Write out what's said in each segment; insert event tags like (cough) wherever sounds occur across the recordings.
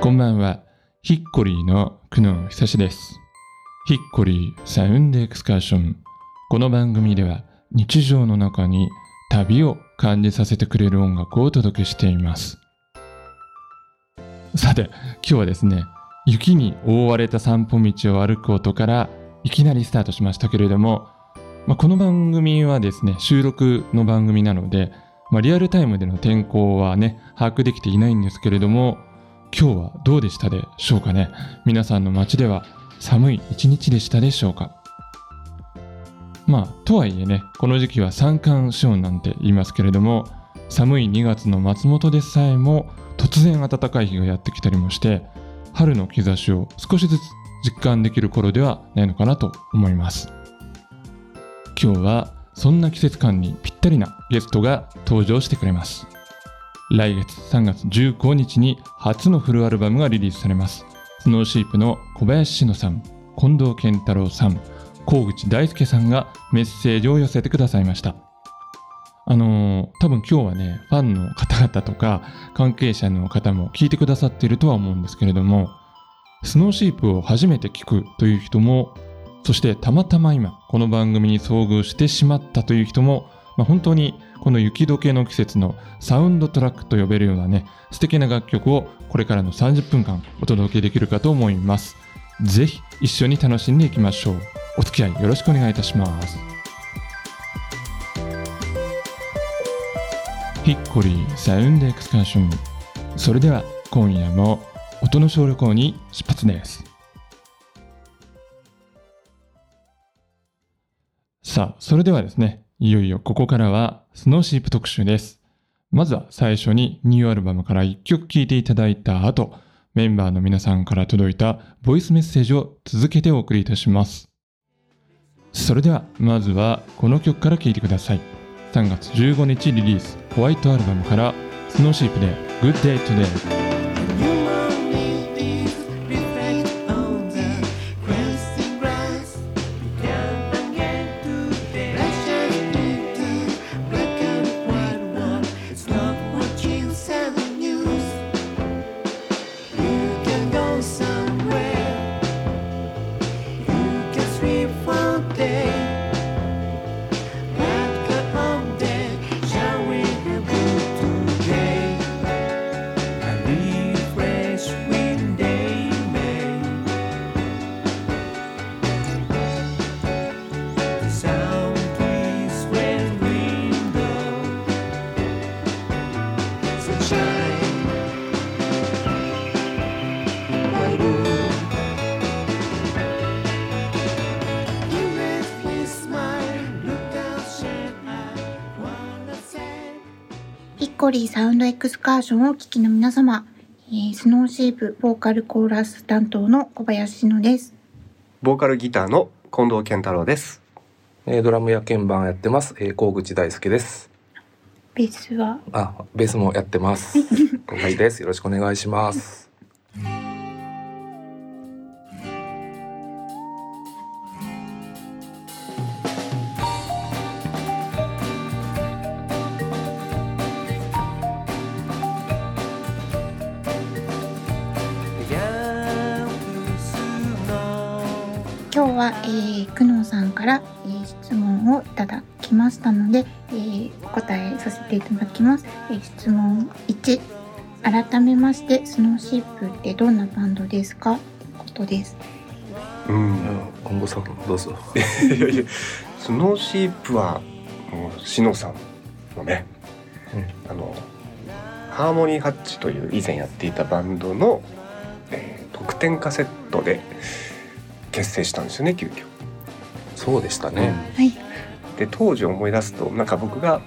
こんばんは。ヒッコリーの久野久志です。ヒッコリーサウンドエクスカーション。この番組では日常の中に旅を感じさせてくれる音楽をお届けしています。さて、今日はですね、雪に覆われた散歩道を歩く音からいきなりスタートしましたけれども、まあ、この番組はですね、収録の番組なので、まあ、リアルタイムでの天候はね、把握できていないんですけれども、今日はどうでしたでしょうかね？皆さんの街では寒い一日でしたでしょうか？まあとはいえねこの時期は三寒四温なんて言いますけれども寒い2月の松本でさえも突然暖かい日がやってきたりもして春の兆しを少しずつ実感できる頃ではないのかなと思います。今日はそんな季節感にぴったりなゲストが登場してくれます来月3月15日に初のフルアルバムがリリースされます。スノーシープの小林志乃さん、近藤健太郎さん、河口大輔さんがメッセージを寄せてくださいました。あのー多分今日はね、ファンの方々とか関係者の方も聞いてくださっているとは思うんですけれども、スノーシープを初めて聞くという人も、そしてたまたま今この番組に遭遇してしまったという人も、まあ、本当にこの雪解けの季節のサウンドトラックと呼べるようなね素敵な楽曲をこれからの30分間お届けできるかと思います。ぜひ一緒に楽しんでいきましょう。お付き合いよろしくお願いいたします。ヒッコリーサウンドエクスカーション。それでは今夜も音の小旅行に出発です。さあ、それではですね、いよいよここからはスノーシープ特集です。まずは最初にニューアルバムから1曲聴いていただいた後、メンバーの皆さんから届いたボイスメッセージを続けてお送りいたします。それでは、まずはこの曲から聴いてください。3月15日リリース、ホワイトアルバムから、スノーシープで Good Day Today。ヒッコリーサウンドエクスカーションをお聞きの皆様、えースノーシープボーカルコーラス担当の小林志乃です。ボーカルギターの近藤健太郎です。えードラムや鍵盤やってます。えー、河口大輔です。ベースは？あ、ベースもやってます。小 (laughs) 林です。よろしくお願いします。えー質問をいただきましたので、えーお答えさせていただきます。えー質問1改めましてスノーシープってどんなバンドですか？ことです。うん。うん、近藤さんどうぞ。(laughs) いやいやスノーシープはもうしのさんのね、あのハーモニーハッチという以前やっていたバンドの、えー特典カセットで結成したんですよね急遽。そうでしたね。はい。で当時思い出すとなんか僕が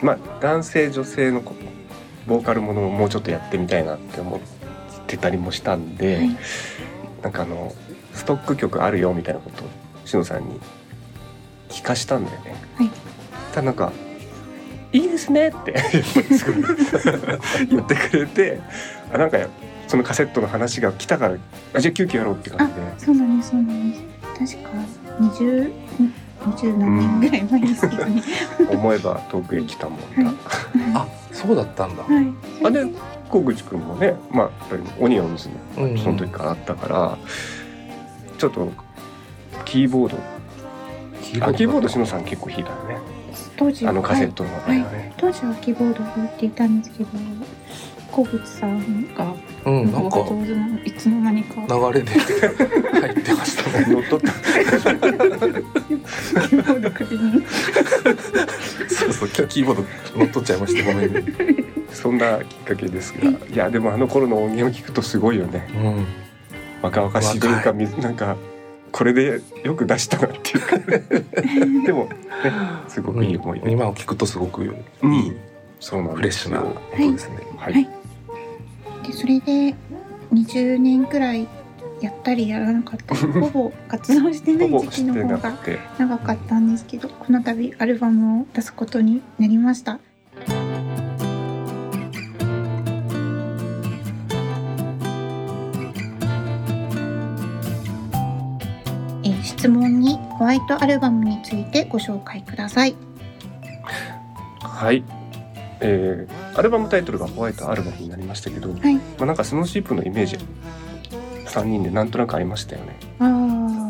まあ男性女性のこボーカルものをもうちょっとやってみたいなって思ってたりもしたんで、はいなんかあのストック曲あるよみたいなことをしのさんに聞かしたんだよね。はいただなんか「いいですね」って言ってくれてあなんかそのカセットの話が来たからあじゃあ急遽やろうって感じで。そうなんですそうなんです確か20 20何年ぐらい前ですけどね。思えば遠くへ来たもんだ、あそうだったんだ、はい。あで小口くんもねまあやっぱりオニオンズうんうん。その時からあったから、ちょっとキーボード。キあキーボードしのさん結構弾いたよね。当時はあのカセットの中ではね、当時はキーボードを弾いていたんですけど、小口さんがうんなんか。いつの間にか。流れで入ってましたね。乗っ取った。キーボード首に。そうそうキキーボード乗っ取っちゃいましたごめんね。そんなきっかけですが。い。やでもあの頃の音源を聞くとすごいよね。うん。若々しいというかみなんかこれでよく出したなっていうか。(laughs) でもねすごくいい思い出、今を聞くとすごくいい。うん。そうなんフレッシュな音ですね、はい、はい。でそれで20年くらいやったりやらなかった。り (laughs) ほぼ活動してない時期の方が長かったんですけどこの度アルバムを出すことになりました。えー質問にホワイトアルバムについてご紹介ください。はい、えーアルバムタイトルがホワイトアルバムになりましたけど、はい。まあ、なんかスノーシープのイメージ3人でなんとなく合いましたよね。あ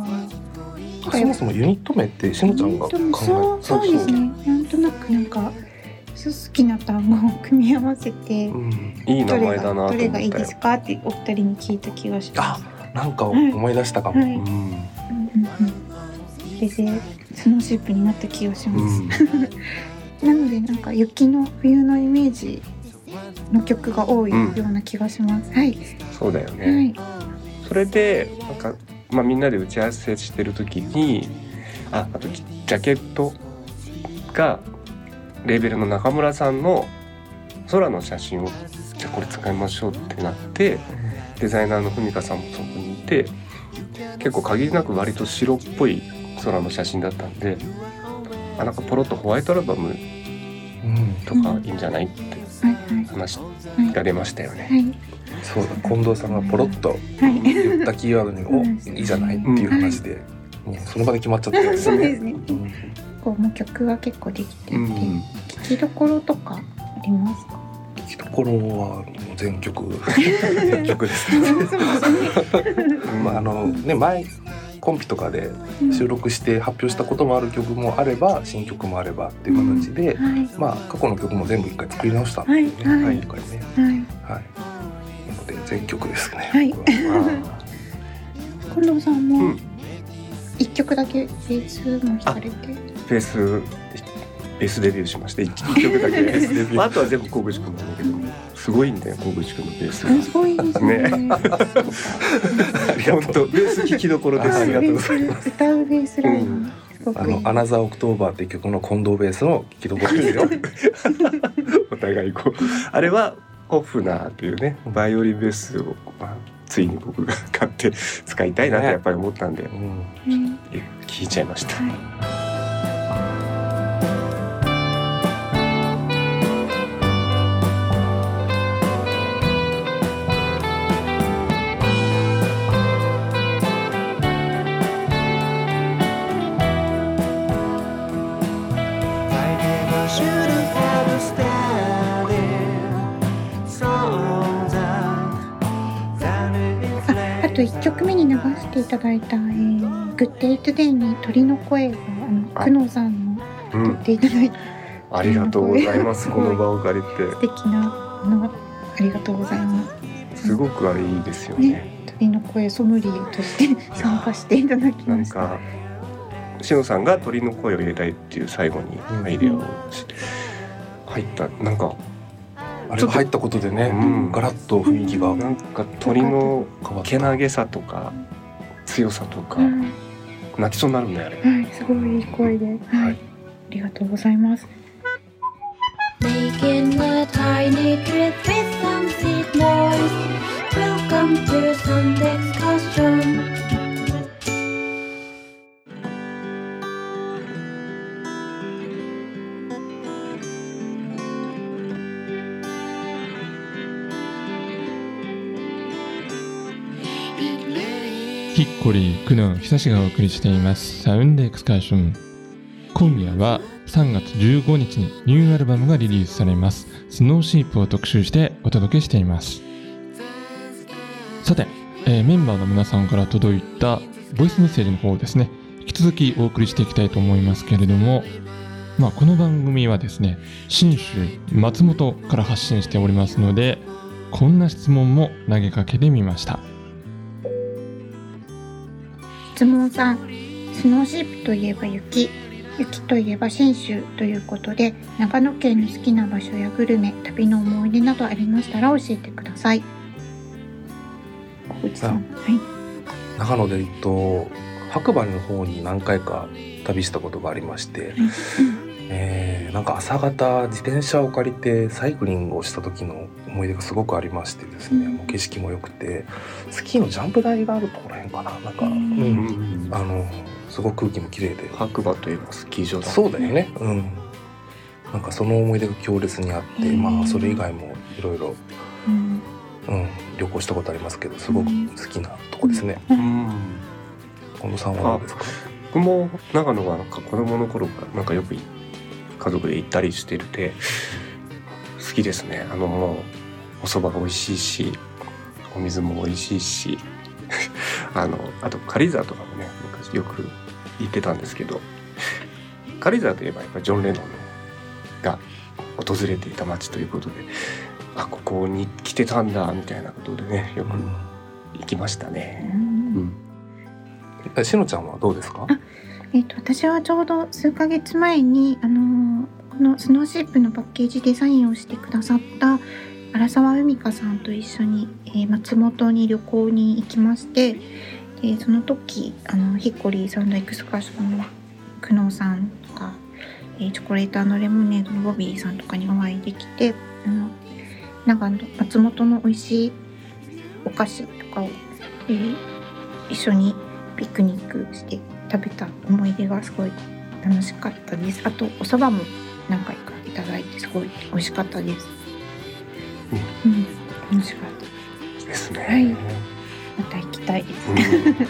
あそもそもユニット名ってしのちゃんが考えそうそうですね。なんとなくなんか好きな単語を組み合わせて、うん。いい名前だなどれがいいですかってお二人に聞いた気がしまあす。なんか思い出したかも、はい、うん。うんうんうん。それでスノーシープになった気がします。うん (laughs) なのでなんか雪の冬のイメージの曲が多いような気がします。はい。そうだよはね、い。それでなんか、まあ、みんなで打ち合わせしてる時にああとジャケットがレーベルの中村さんの空の写真をじゃあこれ使いましょうってなってデザイナーの文香さんもそこにいて結構限りなく割と白っぽい空の写真だったんであなんかポロッとホワイトアルバムうん。とかいいんじゃないって話はい。が出ましたよね。はい。そうだ近藤さんがポロッとはい。言ったキーワードに「おうん。いいじゃない?」っていう話で、もうその場で決まっちゃったん (laughs) ですね。こうもう曲は結構できていて、うん。聞きどころとかありますか？聞きどころはもう全曲。(laughs) 全曲ですね。(laughs) まああのね前コンピとかで収録して発表したこともある曲もあれば新曲もあればっていう形で、はいまあ過去の曲も全部一回作り直したんですよね。はいはい今回ね。はい。はい。なので全曲ですね。はい (laughs) 近藤さんうもん一曲だけベースも弾かれて、ベースベースデビューしまして一曲だけベースデビュー。まああとは全部小口くんなんだけどすごいんだよ小口くんのベースあすごいですね。ね。本当ベース聴きどころです。ありがとうございベース歌うベースラインすごあの Another October っていう曲の近藤ベースの聴きどころですよ。(laughs) お互いこう。あれはホフナーというねバイオリンベースを、まあ、ついに僕が買って使いたいなってやっぱり思ったんで。うん。ね聴いちゃいました。はい。と一曲目に流していただいた、えー、 Good Day Today に鳥の声があのあ久能さんのうん撮っていただいたありがとうございますこの場を借り素敵なのありがとうございます。(laughs) てすごくあれいいですよねね鳥の声ソムリエとして参加していただきました。なんかしのさんが鳥の声を入れたいっていう最後にアイデアをし入ったなんかあれが入ったことでね、うんガラッと雰囲気がなんか鳥の。けなげさとか強さとかはい泣きそうになるねあれはい、すごいいい声で、はい、はいありがとうございます。Making a tiny trip with some seed boys. Welcome to. ヒッコリー、クノン、久しがお送りしています。サウンドエクスカーション。今夜は3月15日にニューアルバムがリリースされますスノーシープを特集してお届けしていますさて、えーメンバーの皆さんから届いたボイスメッセージの方をですね引き続きお送りしていきたいと思いますけれどもまあこの番組はですね信州松本から発信しておりますのでこんな質問も投げかけてみました質問さんスノーシープといえば雪雪といえば信州ということで長野県の好きな場所やグルメ旅の思い出などありましたら教えてください。小口さん。はい。長野で言うと白馬の方に何回か旅したことがありまして、えーなんか朝方自転車を借りてサイクリングをした時の思い出がすごくありましてですね、うん。もう景色も良くてスキーのジャンプ台があるところらへんかななんか、ううん。んうん。あのすごく空気も綺麗で。白馬といえばスキー場だそうだよね。うん。なんかその思い出が強烈にあって、へーまあそれ以外もいろいろうん。うん旅行したことありますけどすごく好きなとこですね、うん。近藤さんはどうですか？僕も長野はなんか子供の頃からなんかよく家族で行ったりしてるて好きですね。あのもうお蕎麦が美味しいしお水も美味しいし (laughs) あのあと軽井沢とかもね昔よく行ってたんですけど軽井沢といえばやっぱりジョン・レノンが訪れていた街ということであここに来てたんだみたいなことでねよく行きましたね。うん。えしのちゃんはどうですか？えっと私はちょうど数ヶ月前にあのーこのスノーシープのパッケージデザインをしてくださった荒沢海香さんと一緒に、えー松本に旅行に行きましてでその時あのヒッコリーサンドエクスカーションの久能さんとか、えーチョコレートレモネードのボビーさんとかにお会いできてあの長野松本の美味しいお菓子とかを、えー一緒にピクニックして食べた思い出がすごい楽しかったです。あとお蕎麦も何回かいただいてすごい美味しかったです。うん、楽しかったですね。はい。また行きたいです、うん。(laughs)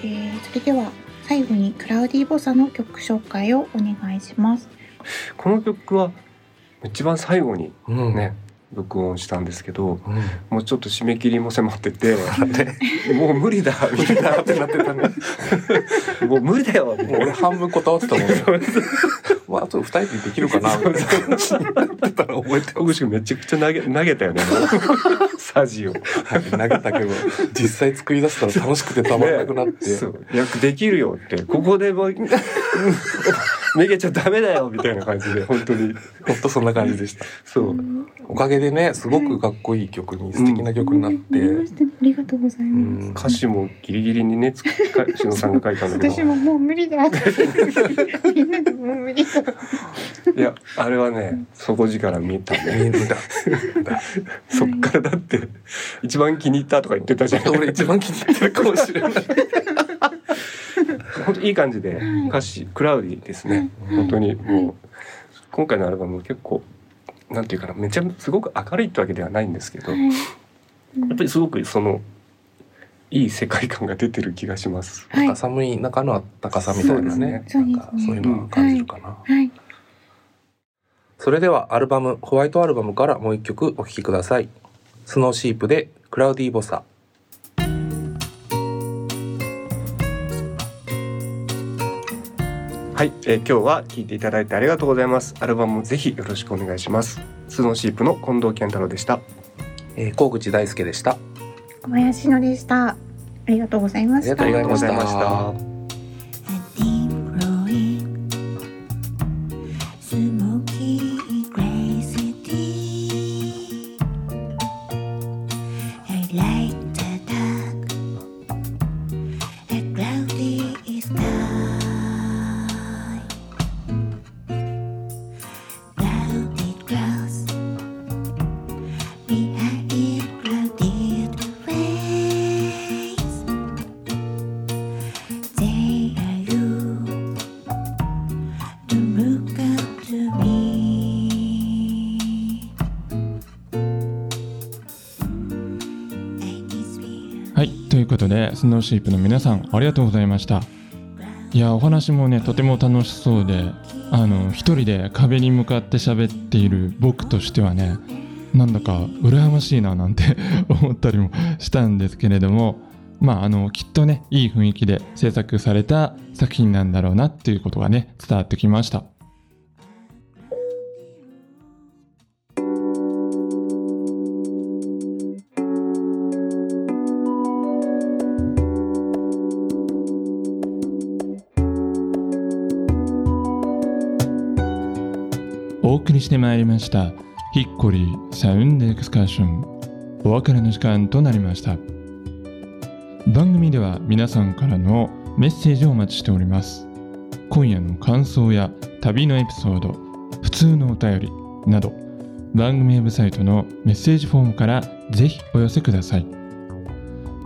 えーそれでは最後にクラウディボサの曲紹介をお願いします。この曲は一番最後にうん。ね、録音したんですけどうん。もうちょっと締め切りも迫っててもう無理だみたいなってなってたね (laughs) もう無理だよもう俺半分断ってたもんね。(laughs) まあ、あと二人でできるかなみたいな。ってたら覚えて小口君めちゃくちゃ投げ投げたよねサジをはい投げたけど、実際作り出したら楽しくてたまらなくなって。そう。いやできるよって。ここでもうめげちゃダメだよみたいな感じで本当に。ほんとそんな感じでした。そう。おかげでね、すごくかっこいい曲に、素敵な曲になって、ありがとうございうます、ん。歌詞もギリギリにねつか篠さんが書いたんだけど。私ももう無理だ。みんなでもう無理だ。いやあれはね底力見たね。みんな、(laughs) そっからだって一番気に入ったとか言ってたじゃん。俺一番気に入ってるかもしれない。(laughs) 本当いい感じで歌詞クラウディですね。本当に。もう今回のアルバム結構なんていうかなめちゃすごく明るいってわけではないんですけどやっぱりすごくそのいい世界観が出てる気がします。はい。なんか寒い中の暖かさみたいなね。ね。なんかそういうのは感じるかな。はい。それではアルバム、ホワイトアルバムからもう一曲お聴きください。スノーシープでクラウディーボサ。はい、えー今日は聴いていただいてありがとうございます。アルバムもぜひよろしくお願いします。スノーシープの近藤健太郎でした。えー、河口大輔でした。小林野でしたありがとうございましたありがとうございました。ということで、スノーシープの皆さん、ありがとうございました。いやお話もねとても楽しそうであの一人で壁に向かって喋っている僕としてはねなんだか羨ましいななんて (laughs) 思ったりもしたんですけれどもまああのきっとねいい雰囲気で制作された作品なんだろうなっていうことがね伝わってきましたお送りしてまいりました。ヒッコリーサウンドエクスカーションお別れの時間となりました。番組では皆さんからのメッセージをお待ちしております。今夜の感想や旅のエピソード普通のお便りなど番組ウェブサイトのメッセージフォームからぜひお寄せください。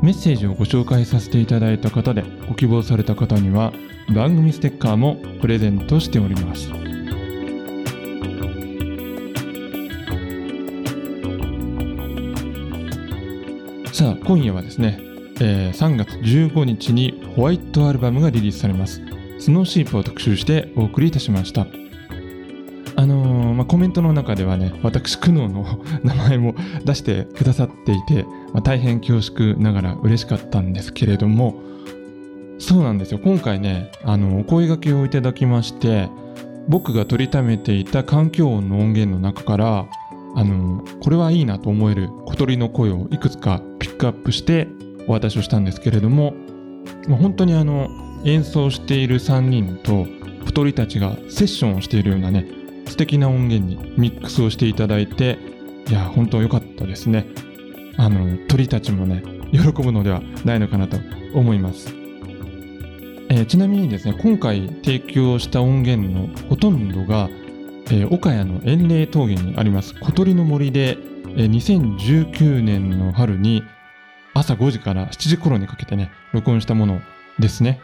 メッセージをご紹介させていただいた方でご希望された方には番組ステッカーもプレゼントしております。さあ今夜はですね、えー3月15日にホワイトアルバムがリリースされます。スノーシープを特集してお送りいたしました。あのーまあ、コメントの中ではね私苦悩の (laughs) 名前も出してくださっていて、まあ、大変恐縮ながら嬉しかったんですけれどもそうなんですよ。今回ねあのお声掛けをいただきまして僕が取りためていた環境音の音源の中からあのこれはいいなと思える小鳥の声をいくつかピックアップしてお渡しをしたんですけれども、まあ本当にあの演奏している3人と小鳥たちがセッションをしているようなね素敵な音源にミックスをしていただいていや本当良かったですね。あの鳥たちもね喜ぶのではないのかなと思います、えーちなみにですね今回提供した音源のほとんどがえー岡谷の遠霊峠にあります小鳥の森で、えー2019年の春に朝5時から7時頃にかけてね録音したものですね。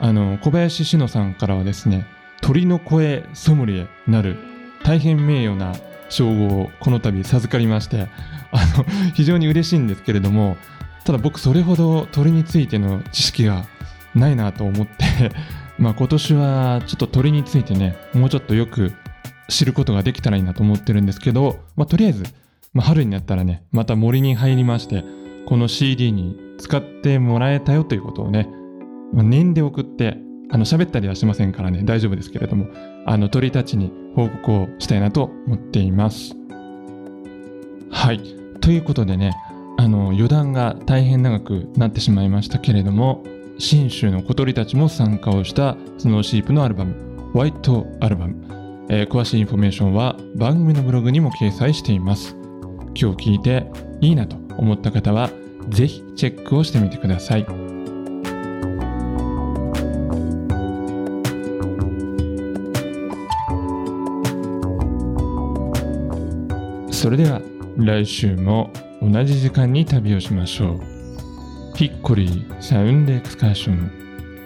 あの小林志乃さんからはですね鳥の声ソムリエなる大変名誉な称号をこの度授かりまして (laughs) あの非常に嬉しいんですけれどもただ僕それほど鳥についての知識がないなと思って (laughs) まあ今年はちょっと鳥についてねもうちょっとよく知ることができたらいいなと思ってるんですけど、まあ、とりあえず、まあ、春になったらねまた森に入りましてこの CD に使ってもらえたよということをね、まあ、念で送ってあの喋ったりはしませんからね大丈夫ですけれどもあの鳥たちに報告をしたいなと思っています。はい。ということでねあの余談が大変長くなってしまいましたけれども信州の小鳥たちも参加をしたスノーシープのアルバム「ホワイトアルバム」えー詳しいインフォメーションは番組のブログにも掲載しています。今日聞いていいなと思った方はぜひチェックをしてみてください。それでは来週も同じ時間に旅をしましょう。ヒッコリーサウンドエクスカーション。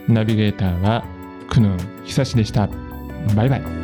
ナビゲーターは久野久志でした。バイバイ。